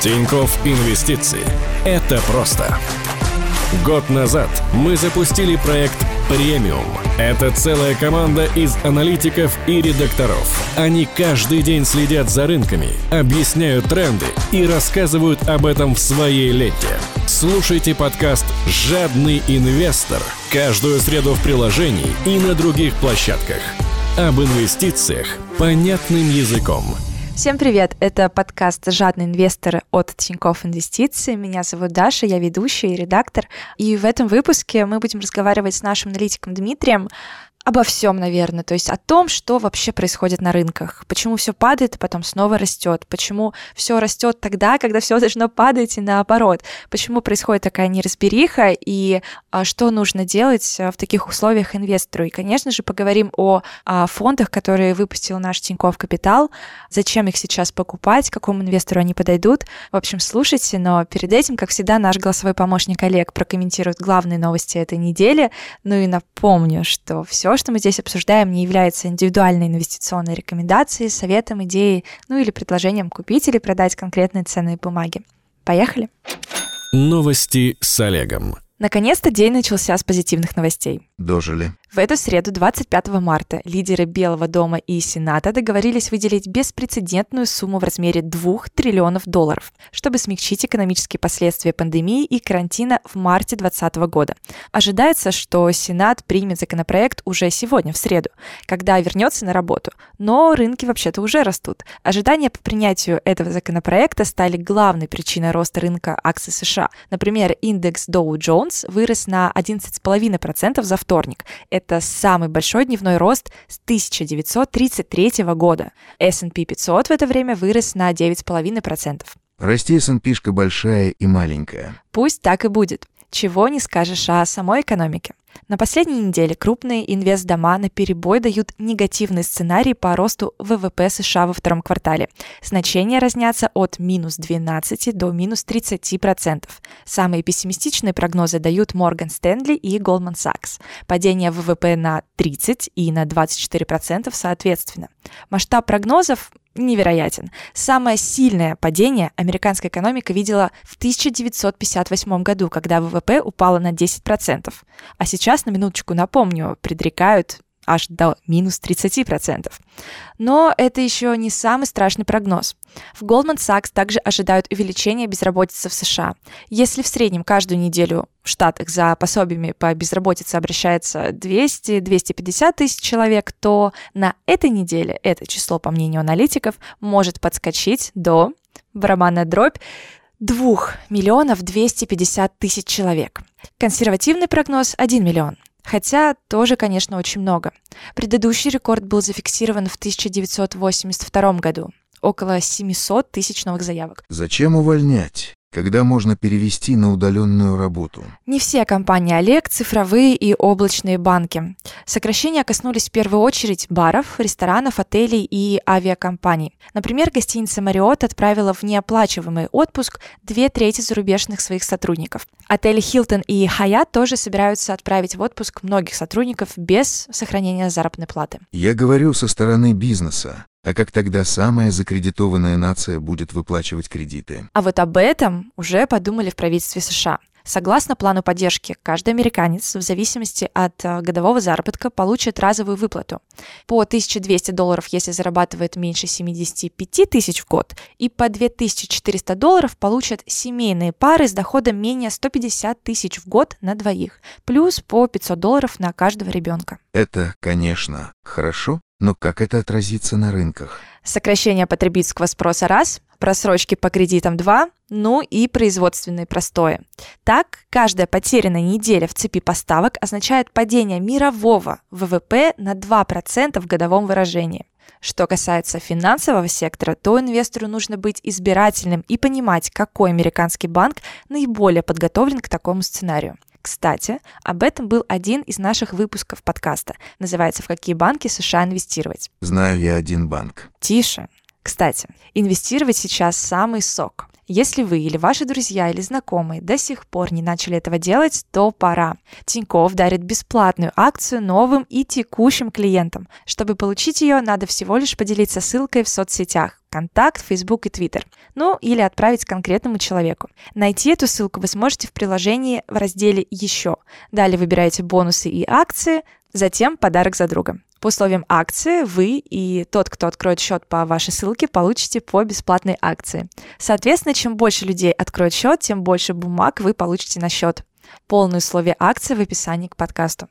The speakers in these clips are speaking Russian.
Тиньков Инвестиции. Это просто. Год назад мы запустили проект «Премиум». Это целая команда из аналитиков и редакторов. Они каждый день следят за рынками, объясняют тренды и рассказывают об этом в своей ленте. Слушайте подкаст «Жадный инвестор» каждую среду в приложении и на других площадках. Об инвестициях понятным языком – Всем привет! Это подкаст «Жадный инвестор» от Тинькофф Инвестиции. Меня зовут Даша, я ведущая и редактор. И в этом выпуске мы будем разговаривать с нашим аналитиком Дмитрием обо всем, наверное, то есть о том, что вообще происходит на рынках, почему все падает, а потом снова растет, почему все растет тогда, когда все должно падать и наоборот, почему происходит такая неразбериха и а, что нужно делать а, в таких условиях инвестору. И, конечно же, поговорим о, о фондах, которые выпустил наш Тиньков Капитал, зачем их сейчас покупать, какому инвестору они подойдут. В общем, слушайте, но перед этим, как всегда, наш голосовой помощник Олег прокомментирует главные новости этой недели. Ну и напомню, что все, что мы здесь обсуждаем, не является индивидуальной инвестиционной рекомендацией, советом, идеей, ну или предложением купить или продать конкретные ценные бумаги. Поехали! Новости с Олегом. Наконец-то день начался с позитивных новостей. Дожили. В эту среду, 25 марта, лидеры Белого дома и Сената договорились выделить беспрецедентную сумму в размере 2 триллионов долларов, чтобы смягчить экономические последствия пандемии и карантина в марте 2020 года. Ожидается, что Сенат примет законопроект уже сегодня, в среду, когда вернется на работу. Но рынки вообще-то уже растут. Ожидания по принятию этого законопроекта стали главной причиной роста рынка акций США. Например, индекс Dow Jones вырос на 11,5% за вторник это самый большой дневной рост с 1933 года. S&P 500 в это время вырос на 9,5%. Расти S&P большая и маленькая. Пусть так и будет. Чего не скажешь о самой экономике. На последней неделе крупные инвестдома на перебой дают негативный сценарий по росту ВВП США во втором квартале. Значения разнятся от минус 12 до минус 30 процентов. Самые пессимистичные прогнозы дают Морган Стэнли и Goldman Sachs. Падение ВВП на 30 и на 24 процентов соответственно. Масштаб прогнозов невероятен. Самое сильное падение американская экономика видела в 1958 году, когда ВВП упало на 10%. А сейчас, на минуточку напомню, предрекают аж до минус 30%. Но это еще не самый страшный прогноз. В Goldman Sachs также ожидают увеличения безработицы в США. Если в среднем каждую неделю в Штатах за пособиями по безработице обращается 200-250 тысяч человек, то на этой неделе это число, по мнению аналитиков, может подскочить до барабанная дробь 2 миллионов 250 тысяч человек. Консервативный прогноз 1 миллион. Хотя тоже, конечно, очень много. Предыдущий рекорд был зафиксирован в 1982 году. Около 700 тысяч новых заявок. Зачем увольнять? Когда можно перевести на удаленную работу. Не все компании Олег, цифровые и облачные банки. Сокращения коснулись в первую очередь баров, ресторанов, отелей и авиакомпаний. Например, гостиница Marriott отправила в неоплачиваемый отпуск две трети зарубежных своих сотрудников. Отели Hilton и Hyatt тоже собираются отправить в отпуск многих сотрудников без сохранения заработной платы. Я говорю со стороны бизнеса. А как тогда самая закредитованная нация будет выплачивать кредиты? А вот об этом уже подумали в правительстве США. Согласно плану поддержки, каждый американец в зависимости от э, годового заработка получит разовую выплату по 1200 долларов, если зарабатывает меньше 75 тысяч в год, и по 2400 долларов получат семейные пары с доходом менее 150 тысяч в год на двоих, плюс по 500 долларов на каждого ребенка. Это, конечно, хорошо, но как это отразится на рынках? Сокращение потребительского спроса – раз, просрочки по кредитам – два, ну и производственные простои. Так, каждая потерянная неделя в цепи поставок означает падение мирового ВВП на 2% в годовом выражении. Что касается финансового сектора, то инвестору нужно быть избирательным и понимать, какой американский банк наиболее подготовлен к такому сценарию. Кстати, об этом был один из наших выпусков подкаста. Называется «В какие банки США инвестировать?». Знаю я один банк. Тише. Кстати, инвестировать сейчас самый сок. Если вы или ваши друзья или знакомые до сих пор не начали этого делать, то пора. Тинькофф дарит бесплатную акцию новым и текущим клиентам. Чтобы получить ее, надо всего лишь поделиться ссылкой в соцсетях. Контакт, Facebook и Twitter. Ну, или отправить конкретному человеку. Найти эту ссылку вы сможете в приложении в разделе «Еще». Далее выбираете бонусы и акции, затем подарок за друга. По условиям акции вы и тот, кто откроет счет по вашей ссылке, получите по бесплатной акции. Соответственно, чем больше людей откроет счет, тем больше бумаг вы получите на счет. Полные условия акции в описании к подкасту.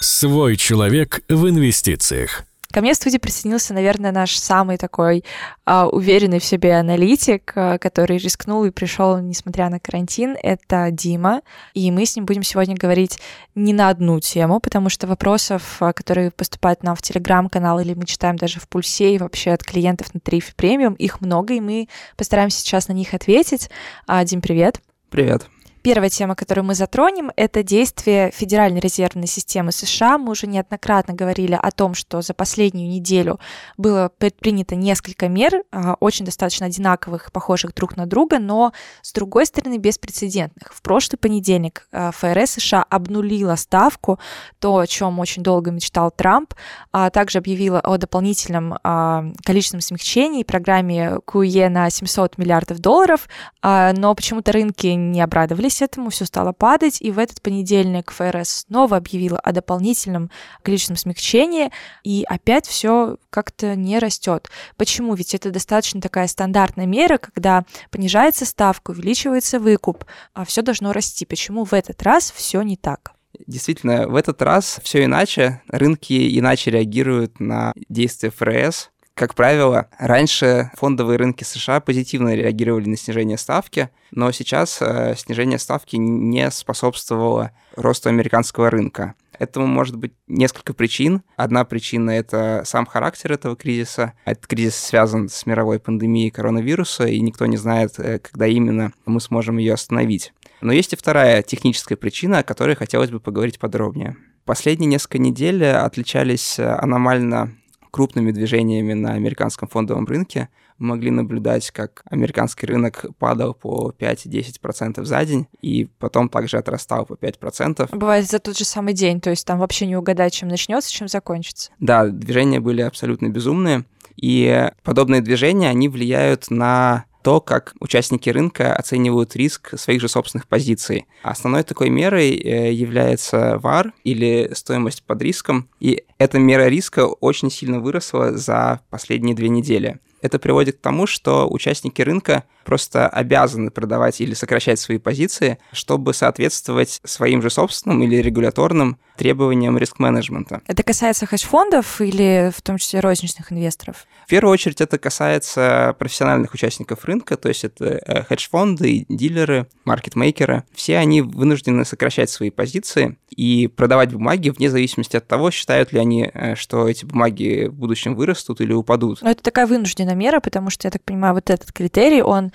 Свой человек в инвестициях. Ко мне в студии присоединился, наверное, наш самый такой а, уверенный в себе аналитик, а, который рискнул и пришел, несмотря на карантин. Это Дима. И мы с ним будем сегодня говорить не на одну тему, потому что вопросов, а, которые поступают нам в телеграм-канал или мы читаем даже в Пульсе и вообще от клиентов на Тарифе премиум, их много, и мы постараемся сейчас на них ответить. А, Дим, привет. Привет. Первая тема, которую мы затронем, это действие Федеральной резервной системы США. Мы уже неоднократно говорили о том, что за последнюю неделю было предпринято несколько мер, а, очень достаточно одинаковых, похожих друг на друга, но, с другой стороны, беспрецедентных. В прошлый понедельник а, ФРС США обнулила ставку, то, о чем очень долго мечтал Трамп, а также объявила о дополнительном а, количественном смягчении программе QE на 700 миллиардов долларов, но почему-то рынки не обрадовались Удивляясь этому, все стало падать, и в этот понедельник ФРС снова объявила о дополнительном количественном смягчении, и опять все как-то не растет. Почему? Ведь это достаточно такая стандартная мера, когда понижается ставка, увеличивается выкуп, а все должно расти. Почему в этот раз все не так? Действительно, в этот раз все иначе. Рынки иначе реагируют на действия ФРС. Как правило, раньше фондовые рынки США позитивно реагировали на снижение ставки, но сейчас э, снижение ставки не способствовало росту американского рынка. Этому может быть несколько причин. Одна причина — это сам характер этого кризиса. Этот кризис связан с мировой пандемией коронавируса, и никто не знает, э, когда именно мы сможем ее остановить. Но есть и вторая техническая причина, о которой хотелось бы поговорить подробнее. Последние несколько недель отличались э, аномально крупными движениями на американском фондовом рынке. Мы могли наблюдать, как американский рынок падал по 5-10% за день, и потом также отрастал по 5%. Бывает за тот же самый день, то есть там вообще не угадать, чем начнется, чем закончится. Да, движения были абсолютно безумные, и подобные движения, они влияют на то, как участники рынка оценивают риск своих же собственных позиций. Основной такой мерой э, является VAR или стоимость под риском, и эта мера риска очень сильно выросла за последние две недели. Это приводит к тому, что участники рынка просто обязаны продавать или сокращать свои позиции, чтобы соответствовать своим же собственным или регуляторным требованиям риск-менеджмента. Это касается хедж-фондов или в том числе розничных инвесторов? В первую очередь это касается профессиональных участников рынка, то есть это э, хедж-фонды, дилеры, маркетмейкеры. Все они вынуждены сокращать свои позиции и продавать бумаги вне зависимости от того, считают ли они, э, что эти бумаги в будущем вырастут или упадут. Но это такая вынужденная мера, потому что, я так понимаю, вот этот критерий, он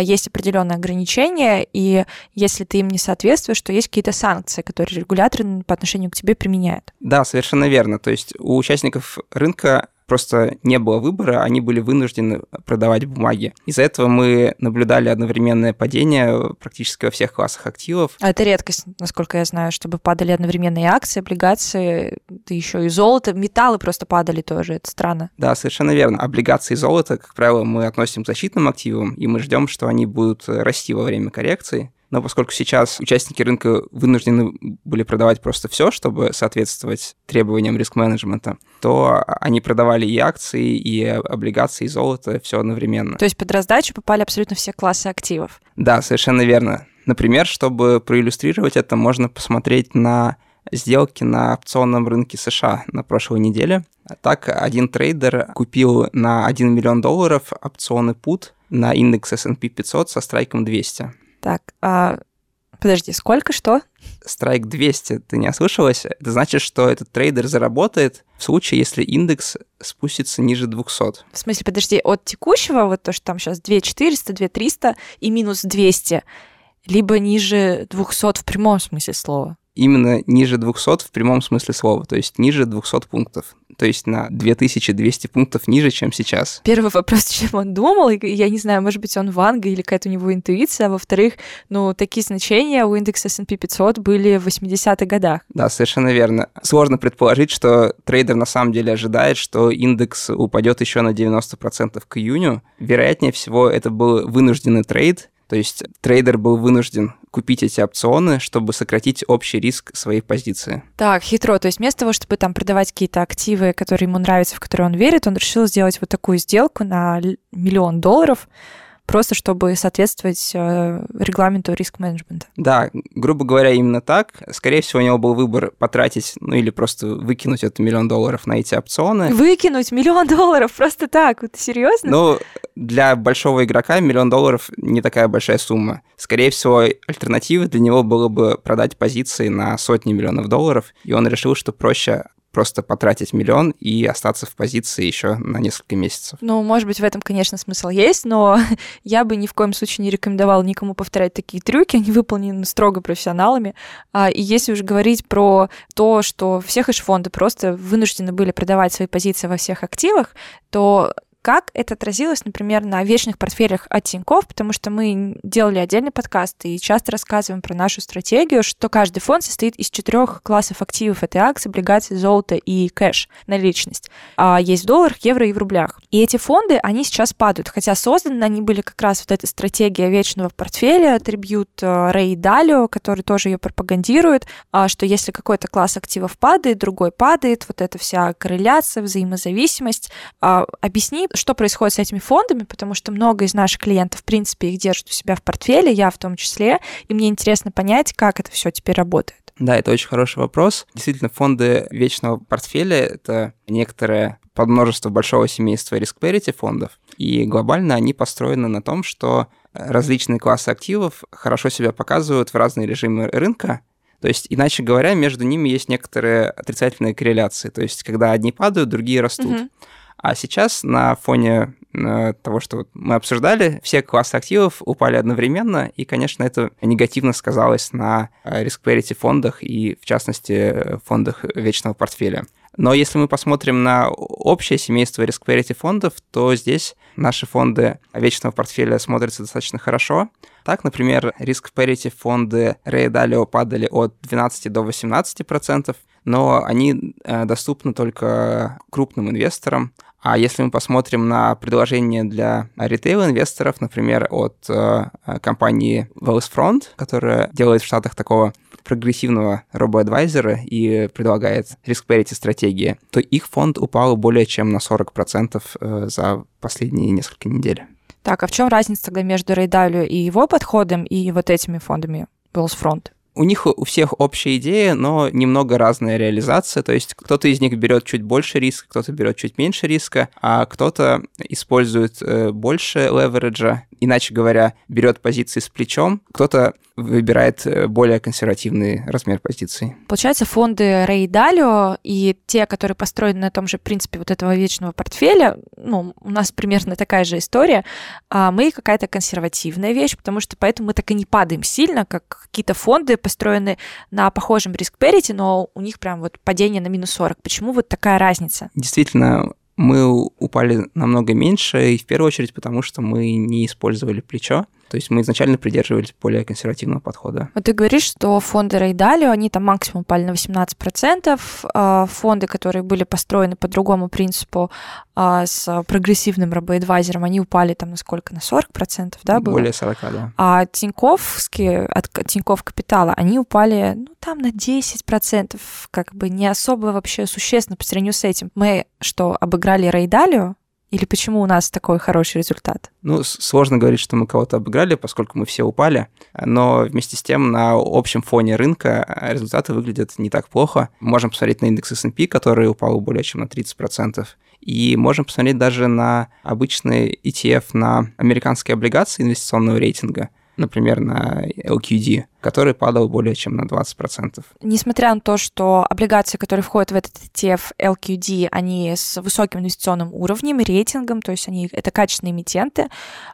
есть определенные ограничения, и если ты им не соответствуешь, то есть какие-то санкции, которые регуляторы по отношению к тебе применяют. Да, совершенно верно. То есть у участников рынка просто не было выбора, они были вынуждены продавать бумаги. Из-за этого мы наблюдали одновременное падение практически во всех классах активов. А это редкость, насколько я знаю, чтобы падали одновременно и акции, облигации, да еще и золото, металлы просто падали тоже, это странно. Да, совершенно верно. Облигации и золото, как правило, мы относим к защитным активам, и мы ждем, что они будут расти во время коррекции но поскольку сейчас участники рынка вынуждены были продавать просто все, чтобы соответствовать требованиям риск-менеджмента, то они продавали и акции, и облигации, и золото, все одновременно. То есть под раздачу попали абсолютно все классы активов? Да, совершенно верно. Например, чтобы проиллюстрировать это, можно посмотреть на сделки на опционном рынке США на прошлой неделе. Так, один трейдер купил на 1 миллион долларов опционы put на индекс S&P 500 со страйком 200. Так, а Подожди, сколько, что? Страйк 200, ты не ослышалась? Это значит, что этот трейдер заработает в случае, если индекс спустится ниже 200. В смысле, подожди, от текущего, вот то, что там сейчас 2400, 2300 и минус 200, либо ниже 200 в прямом смысле слова? Именно ниже 200 в прямом смысле слова, то есть ниже 200 пунктов. То есть на 2200 пунктов ниже, чем сейчас. Первый вопрос, чем он думал, я не знаю, может быть, он ванга или какая-то у него интуиция, а во-вторых, ну, такие значения у индекса S&P 500 были в 80-х годах. Да, совершенно верно. Сложно предположить, что трейдер на самом деле ожидает, что индекс упадет еще на 90% к июню. Вероятнее всего, это был вынужденный трейд, то есть трейдер был вынужден купить эти опционы, чтобы сократить общий риск своей позиции. Так, хитро. То есть вместо того, чтобы там продавать какие-то активы, которые ему нравятся, в которые он верит, он решил сделать вот такую сделку на миллион долларов, просто чтобы соответствовать э, регламенту риск-менеджмента. Да, грубо говоря, именно так. Скорее всего, у него был выбор потратить, ну или просто выкинуть этот миллион долларов на эти опционы. Выкинуть миллион долларов просто так? Вот серьезно? Ну, для большого игрока миллион долларов не такая большая сумма. Скорее всего, альтернативой для него было бы продать позиции на сотни миллионов долларов, и он решил, что проще просто потратить миллион и остаться в позиции еще на несколько месяцев. Ну, может быть, в этом, конечно, смысл есть, но я бы ни в коем случае не рекомендовала никому повторять такие трюки, они выполнены строго профессионалами. А, и если уже говорить про то, что все хедж-фонды просто вынуждены были продавать свои позиции во всех активах, то как это отразилось, например, на вечных портфелях от Тинькофф, потому что мы делали отдельный подкаст и часто рассказываем про нашу стратегию, что каждый фонд состоит из четырех классов активов. Это акции, облигации, золото и кэш, наличность. А есть в долларах, евро и в рублях. И эти фонды, они сейчас падают, хотя созданы они были как раз вот эта стратегия вечного портфеля, трибют э, Рэй Далио, который тоже ее пропагандирует, а, что если какой-то класс активов падает, другой падает, вот эта вся корреляция, взаимозависимость. А, объясни, что происходит с этими фондами, потому что много из наших клиентов, в принципе, их держат у себя в портфеле, я в том числе, и мне интересно понять, как это все теперь работает. Да, это очень хороший вопрос. Действительно, фонды вечного портфеля — это некоторое подмножество большого семейства risk фондов, и глобально они построены на том, что различные классы активов хорошо себя показывают в разные режимы рынка, то есть, иначе говоря, между ними есть некоторые отрицательные корреляции. То есть, когда одни падают, другие растут. Mm-hmm. А сейчас на фоне э, того, что мы обсуждали, все классы активов упали одновременно, и, конечно, это негативно сказалось на э, risk фондах и, в частности, фондах вечного портфеля. Но если мы посмотрим на общее семейство risk фондов, то здесь наши фонды вечного портфеля смотрятся достаточно хорошо. Так, например, risk parity фонды Dalio падали от 12 до 18%, но они э, доступны только крупным инвесторам, а если мы посмотрим на предложения для ритейл-инвесторов, например, от э, компании Wellsfront, которая делает в Штатах такого прогрессивного робоадвайзера и предлагает риск-парити стратегии, то их фонд упал более чем на 40% э, за последние несколько недель. Так, а в чем разница тогда между Рейдалью и его подходом и вот этими фондами Wellsfront? У них у всех общая идея, но немного разная реализация. То есть кто-то из них берет чуть больше риска, кто-то берет чуть меньше риска, а кто-то использует э, больше левериджа, иначе говоря, берет позиции с плечом, кто-то выбирает э, более консервативный размер позиций. Получается, фонды Рэй Далио и те, которые построены на том же принципе вот этого вечного портфеля, ну, у нас примерно такая же история, а мы какая-то консервативная вещь, потому что поэтому мы так и не падаем сильно, как какие-то фонды, построены на похожем риск-перите, но у них прям вот падение на минус 40. Почему вот такая разница? Действительно, мы упали намного меньше, и в первую очередь потому, что мы не использовали плечо. То есть мы изначально придерживались более консервативного подхода. Вот ты говоришь, что фонды Рейдалио, они там максимум упали на 18%, а фонды, которые были построены по другому принципу а, с прогрессивным робоэдвайзером, они упали там на сколько? На 40%, да, было? Более 40, да. А Тиньковские, от Тинькофф Капитала, они упали, ну, там на 10%, как бы не особо вообще существенно по сравнению с этим. Мы что, обыграли Рейдалио? Или почему у нас такой хороший результат? Ну, сложно говорить, что мы кого-то обыграли, поскольку мы все упали, но вместе с тем на общем фоне рынка результаты выглядят не так плохо. Можем посмотреть на индекс S&P, который упал более чем на 30%, и можем посмотреть даже на обычный ETF на американские облигации инвестиционного рейтинга, например, на LQD, который падал более чем на 20%. Несмотря на то, что облигации, которые входят в этот ETF LQD, они с высоким инвестиционным уровнем, рейтингом, то есть они это качественные эмитенты,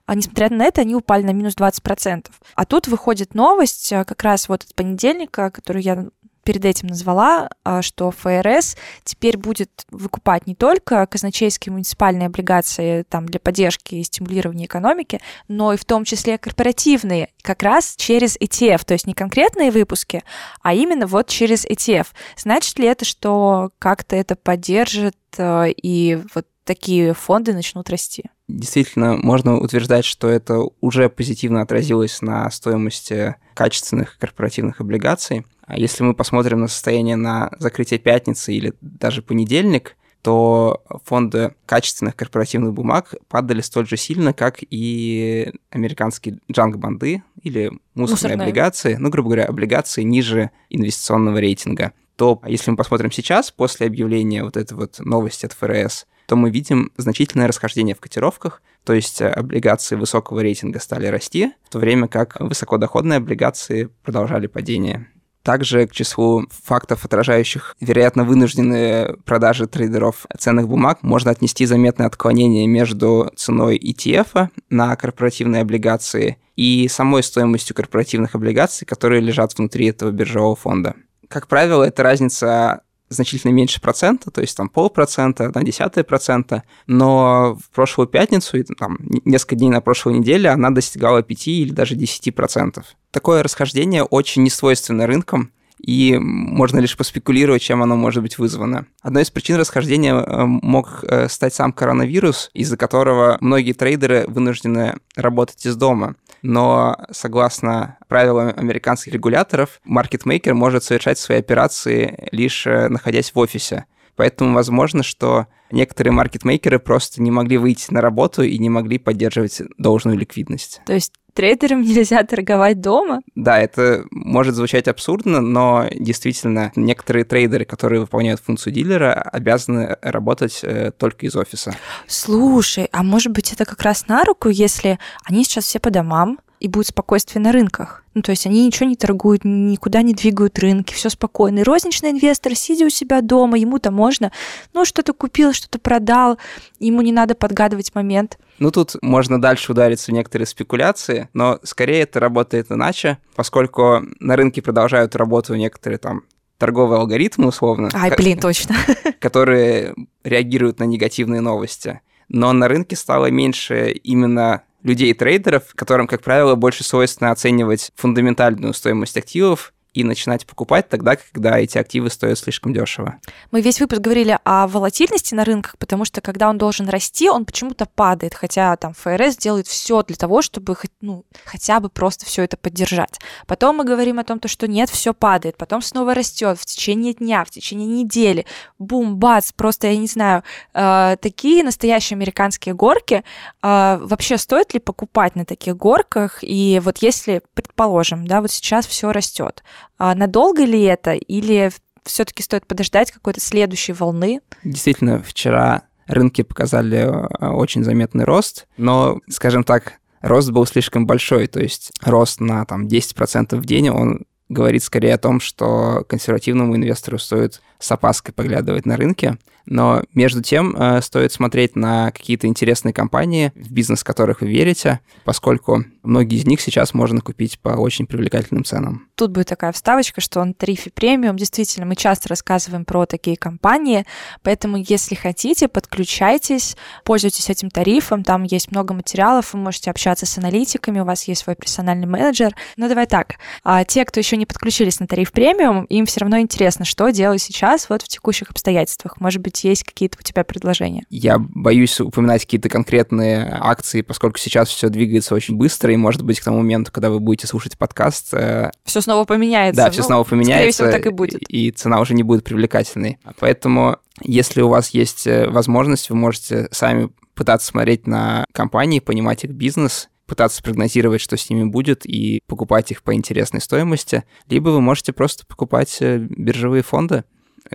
а несмотря на это, они упали на минус 20%. А тут выходит новость, э, как раз вот от понедельника, которую я перед этим назвала, а, что ФРС теперь будет выкупать не только казначейские муниципальные облигации там, для поддержки и стимулирования экономики, но и в том числе корпоративные, как раз через ETF, то есть не конкретные выпуски, а именно вот через ETF. Значит ли это, что как-то это поддержит а, и вот такие фонды начнут расти? Действительно, можно утверждать, что это уже позитивно отразилось на стоимости качественных корпоративных облигаций. А если мы посмотрим на состояние на закрытие пятницы или даже понедельник, то фонды качественных корпоративных бумаг падали столь же сильно, как и американские джанг-банды или мусорные, мусорные облигации, ну, грубо говоря, облигации ниже инвестиционного рейтинга. То, если мы посмотрим сейчас, после объявления вот этой вот новости от ФРС, то мы видим значительное расхождение в котировках, то есть облигации высокого рейтинга стали расти, в то время как высокодоходные облигации продолжали падение. Также к числу фактов, отражающих, вероятно, вынужденные продажи трейдеров ценных бумаг, можно отнести заметное отклонение между ценой ETF на корпоративные облигации и самой стоимостью корпоративных облигаций, которые лежат внутри этого биржевого фонда. Как правило, эта разница значительно меньше процента, то есть там полпроцента, одна десятая процента, но в прошлую пятницу, и там несколько дней на прошлой неделе она достигала 5 или даже 10 процентов. Такое расхождение очень несвойственно рынкам, и можно лишь поспекулировать, чем оно может быть вызвано. Одной из причин расхождения э, мог э, стать сам коронавирус, из-за которого многие трейдеры вынуждены работать из дома. Но согласно правилам американских регуляторов, маркетмейкер может совершать свои операции лишь э, находясь в офисе. Поэтому возможно, что некоторые маркетмейкеры просто не могли выйти на работу и не могли поддерживать должную ликвидность. То есть трейдерам нельзя торговать дома? Да, это может звучать абсурдно, но действительно некоторые трейдеры, которые выполняют функцию дилера, обязаны работать э, только из офиса. Слушай, а может быть это как раз на руку, если они сейчас все по домам, и будет спокойствие на рынках. Ну, то есть они ничего не торгуют, никуда не двигают рынки, все спокойно. И розничный инвестор, сидя у себя дома, ему-то можно, ну, что-то купил, что-то продал, ему не надо подгадывать момент. Ну, тут можно дальше удариться в некоторые спекуляции, но скорее это работает иначе, поскольку на рынке продолжают работу некоторые там торговые алгоритмы, условно. Ай, блин, точно. Которые реагируют на негативные новости. Но на рынке стало меньше именно людей-трейдеров, которым, как правило, больше свойственно оценивать фундаментальную стоимость активов и начинать покупать тогда, когда эти активы стоят слишком дешево. Мы весь выпуск говорили о волатильности на рынках, потому что когда он должен расти, он почему-то падает, хотя там ФРС делает все для того, чтобы ну, хотя бы просто все это поддержать. Потом мы говорим о том, что нет, все падает, потом снова растет в течение дня, в течение недели, бум, бац, просто я не знаю, э, такие настоящие американские горки. Э, вообще стоит ли покупать на таких горках? И вот если, предположим, да, вот сейчас все растет, надолго ли это или все-таки стоит подождать какой-то следующей волны? Действительно, вчера рынки показали э, очень заметный рост, но, скажем так, рост был слишком большой, то есть рост на там 10% в день, он говорит скорее о том, что консервативному инвестору стоит с опаской поглядывать на рынки. Но между тем э, стоит смотреть на какие-то интересные компании, в бизнес которых вы верите, поскольку многие из них сейчас можно купить по очень привлекательным ценам. Тут будет такая вставочка, что он тарифе премиум. Действительно, мы часто рассказываем про такие компании, поэтому если хотите, подключайтесь, пользуйтесь этим тарифом, там есть много материалов, вы можете общаться с аналитиками, у вас есть свой персональный менеджер. Ну давай так, а те, кто еще не подключились на тариф премиум, им все равно интересно, что делать сейчас вот в текущих обстоятельствах. Может быть, есть какие-то у тебя предложения? Я боюсь упоминать какие-то конкретные акции, поскольку сейчас все двигается очень быстро, и, может быть, к тому моменту, когда вы будете слушать подкаст... Э, все снова поменяется. Да, все ну, снова поменяется. Скорее всего, так и будет. И цена уже не будет привлекательной. Поэтому, если у вас есть э, возможность, вы можете сами пытаться смотреть на компании, понимать их бизнес, пытаться прогнозировать, что с ними будет, и покупать их по интересной стоимости, либо вы можете просто покупать э, биржевые фонды,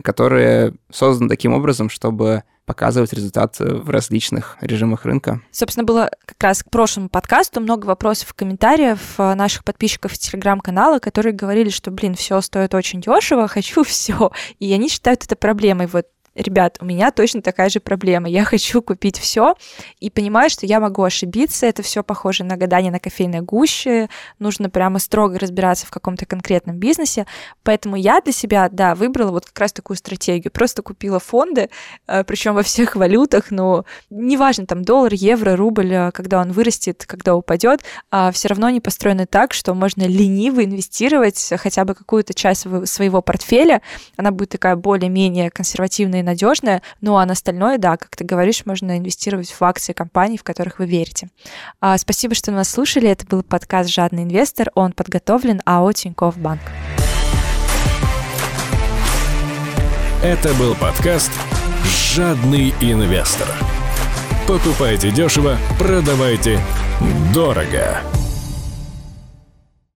которые созданы таким образом, чтобы показывать результат э, в различных режимах рынка. Собственно, было как раз к прошлому подкасту много вопросов, комментариев э, наших подписчиков телеграм-канала, которые говорили, что, блин, все стоит очень дешево, хочу все. И они считают это проблемой. Вот ребят, у меня точно такая же проблема. Я хочу купить все и понимаю, что я могу ошибиться. Это все похоже на гадание на кофейной гуще. Нужно прямо строго разбираться в каком-то конкретном бизнесе. Поэтому я для себя, да, выбрала вот как раз такую стратегию. Просто купила фонды, э, причем во всех валютах, но неважно, там доллар, евро, рубль, э, когда он вырастет, когда упадет, а все равно они построены так, что можно лениво инвестировать хотя бы какую-то часть своего портфеля. Она будет такая более-менее консервативная надежная, ну а на остальное, да, как ты говоришь, можно инвестировать в акции компаний, в которых вы верите. А, спасибо, что нас слушали. Это был подкаст «Жадный инвестор». Он подготовлен АО Тинькофф Банк. Это был подкаст «Жадный инвестор». Покупайте дешево, продавайте дорого.